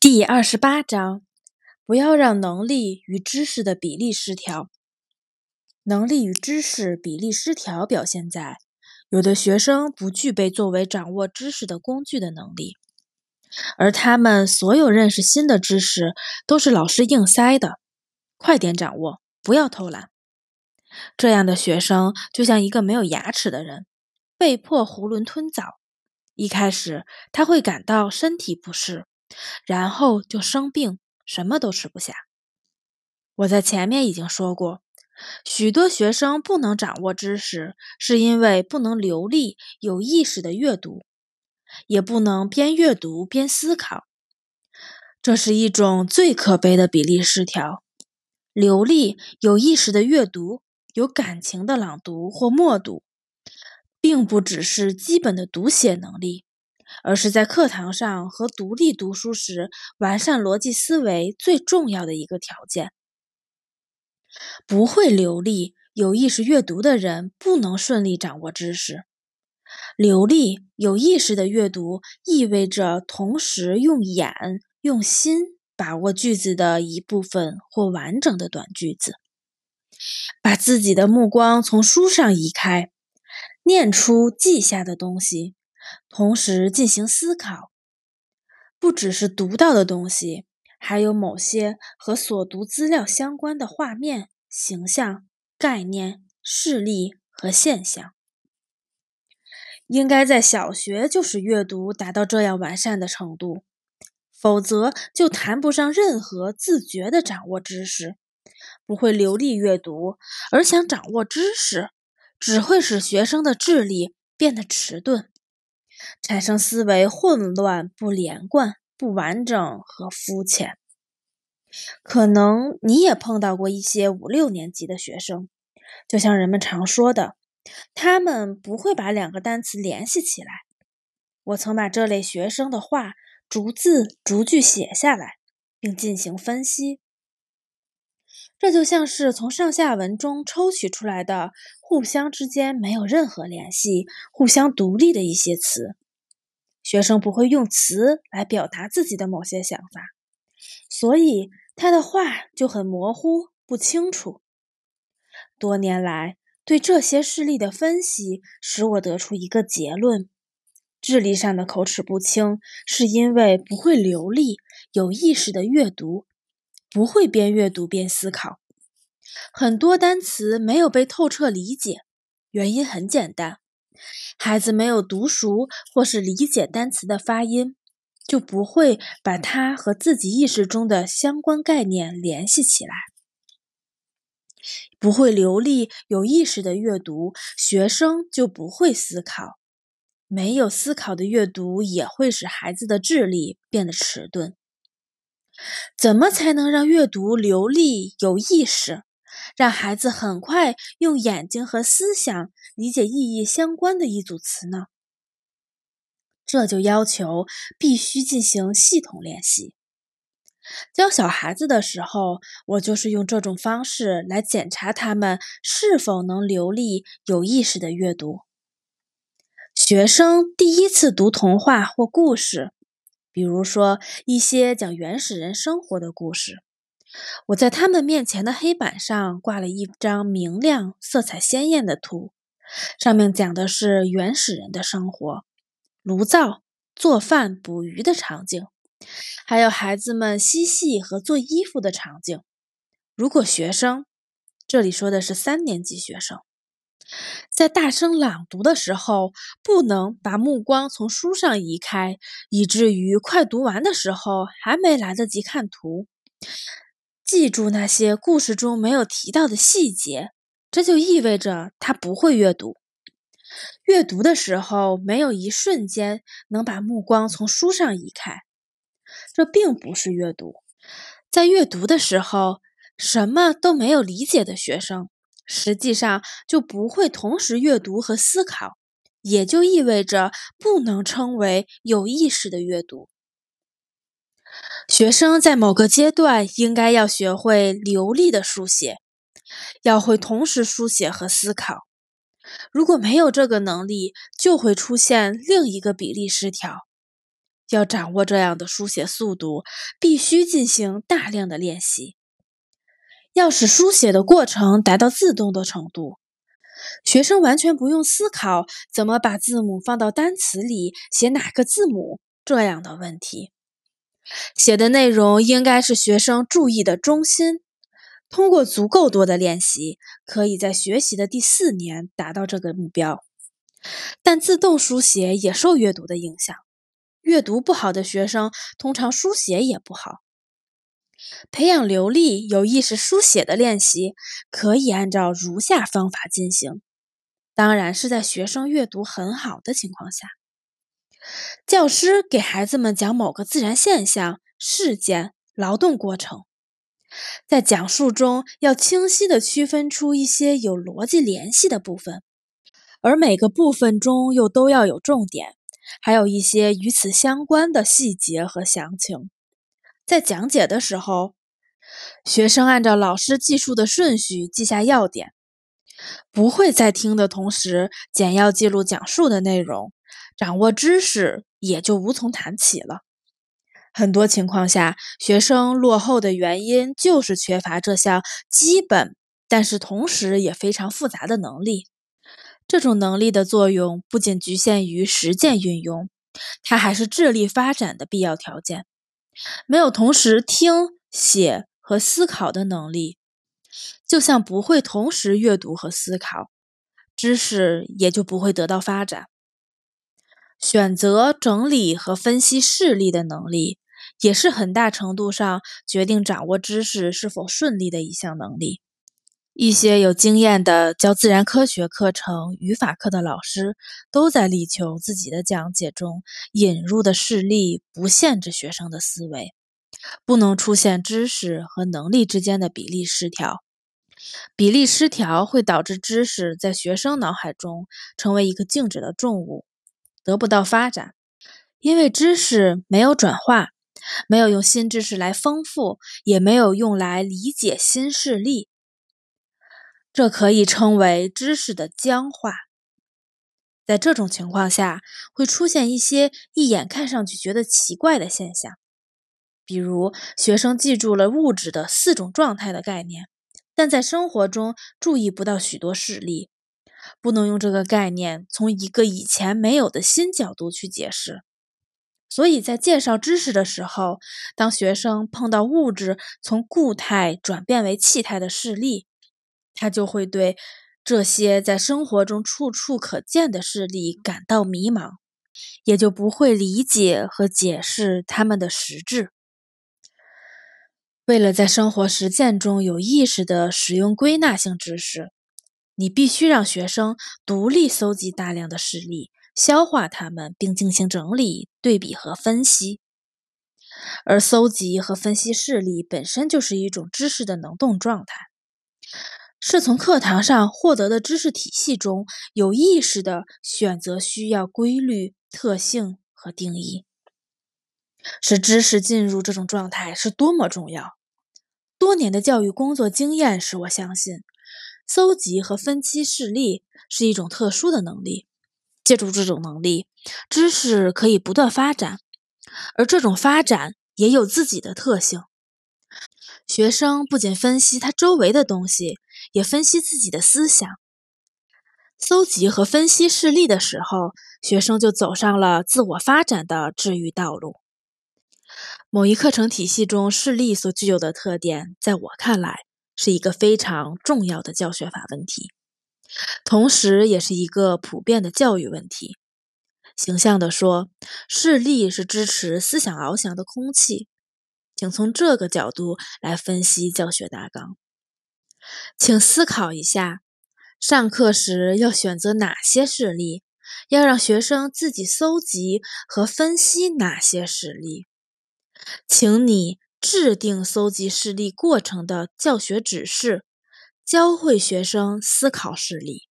第二十八章：不要让能力与知识的比例失调。能力与知识比例失调表现在有的学生不具备作为掌握知识的工具的能力，而他们所有认识新的知识都是老师硬塞的，快点掌握，不要偷懒。这样的学生就像一个没有牙齿的人，被迫囫囵吞枣。一开始他会感到身体不适。然后就生病，什么都吃不下。我在前面已经说过，许多学生不能掌握知识，是因为不能流利、有意识的阅读，也不能边阅读边思考。这是一种最可悲的比例失调。流利、有意识的阅读，有感情的朗读或默读，并不只是基本的读写能力。而是在课堂上和独立读书时，完善逻辑思维最重要的一个条件。不会流利、有意识阅读的人不能顺利掌握知识。流利、有意识的阅读意味着同时用眼、用心把握句子的一部分或完整的短句子，把自己的目光从书上移开，念出记下的东西。同时进行思考，不只是读到的东西，还有某些和所读资料相关的画面、形象、概念、事例和现象。应该在小学就使阅读达到这样完善的程度，否则就谈不上任何自觉的掌握知识。不会流利阅读而想掌握知识，只会使学生的智力变得迟钝。产生思维混乱、不连贯、不完整和肤浅。可能你也碰到过一些五六年级的学生，就像人们常说的，他们不会把两个单词联系起来。我曾把这类学生的话逐字逐句写下来，并进行分析。这就像是从上下文中抽取出来的，互相之间没有任何联系、互相独立的一些词。学生不会用词来表达自己的某些想法，所以他的话就很模糊、不清楚。多年来对这些事例的分析，使我得出一个结论：智力上的口齿不清，是因为不会流利、有意识的阅读。不会边阅读边思考，很多单词没有被透彻理解。原因很简单，孩子没有读熟或是理解单词的发音，就不会把它和自己意识中的相关概念联系起来。不会流利有意识的阅读，学生就不会思考。没有思考的阅读也会使孩子的智力变得迟钝。怎么才能让阅读流利有意识，让孩子很快用眼睛和思想理解意义相关的一组词呢？这就要求必须进行系统练习。教小孩子的时候，我就是用这种方式来检查他们是否能流利有意识的阅读。学生第一次读童话或故事。比如说一些讲原始人生活的故事，我在他们面前的黑板上挂了一张明亮、色彩鲜艳的图，上面讲的是原始人的生活，炉灶、做饭、捕鱼的场景，还有孩子们嬉戏和做衣服的场景。如果学生，这里说的是三年级学生。在大声朗读的时候，不能把目光从书上移开，以至于快读完的时候还没来得及看图。记住那些故事中没有提到的细节，这就意味着他不会阅读。阅读的时候，没有一瞬间能把目光从书上移开，这并不是阅读。在阅读的时候，什么都没有理解的学生。实际上就不会同时阅读和思考，也就意味着不能称为有意识的阅读。学生在某个阶段应该要学会流利的书写，要会同时书写和思考。如果没有这个能力，就会出现另一个比例失调。要掌握这样的书写速度，必须进行大量的练习。要使书写的过程达到自动的程度，学生完全不用思考怎么把字母放到单词里，写哪个字母这样的问题。写的内容应该是学生注意的中心。通过足够多的练习，可以在学习的第四年达到这个目标。但自动书写也受阅读的影响，阅读不好的学生通常书写也不好。培养流利、有意识书写的练习，可以按照如下方法进行。当然是在学生阅读很好的情况下。教师给孩子们讲某个自然现象、事件、劳动过程，在讲述中要清晰地区分出一些有逻辑联系的部分。而每个部分中又都要有重点，还有一些与此相关的细节和详情。在讲解的时候，学生按照老师记述的顺序记下要点，不会在听的同时简要记录讲述的内容，掌握知识也就无从谈起了。很多情况下，学生落后的原因就是缺乏这项基本，但是同时也非常复杂的能力。这种能力的作用不仅局限于实践运用，它还是智力发展的必要条件。没有同时听、写和思考的能力，就像不会同时阅读和思考，知识也就不会得到发展。选择、整理和分析事例的能力，也是很大程度上决定掌握知识是否顺利的一项能力。一些有经验的教自然科学课程、语法课的老师，都在力求自己的讲解中引入的事例不限制学生的思维，不能出现知识和能力之间的比例失调。比例失调会导致知识在学生脑海中成为一个静止的重物，得不到发展，因为知识没有转化，没有用新知识来丰富，也没有用来理解新事例。这可以称为知识的僵化。在这种情况下，会出现一些一眼看上去觉得奇怪的现象，比如学生记住了物质的四种状态的概念，但在生活中注意不到许多事例，不能用这个概念从一个以前没有的新角度去解释。所以在介绍知识的时候，当学生碰到物质从固态转变为气态的事例，他就会对这些在生活中处处可见的事例感到迷茫，也就不会理解和解释它们的实质。为了在生活实践中有意识地使用归纳性知识，你必须让学生独立搜集大量的事例，消化它们，并进行整理、对比和分析。而搜集和分析事例本身就是一种知识的能动状态。是从课堂上获得的知识体系中有意识地选择需要规律、特性和定义，使知识进入这种状态是多么重要！多年的教育工作经验使我相信，搜集和分析事例是一种特殊的能力。借助这种能力，知识可以不断发展，而这种发展也有自己的特性。学生不仅分析他周围的东西，也分析自己的思想。搜集和分析事例的时候，学生就走上了自我发展的治愈道路。某一课程体系中事例所具有的特点，在我看来是一个非常重要的教学法问题，同时也是一个普遍的教育问题。形象地说，事例是支持思想翱翔的空气。请从这个角度来分析教学大纲。请思考一下，上课时要选择哪些事例？要让学生自己搜集和分析哪些事例？请你制定搜集事例过程的教学指示，教会学生思考事例。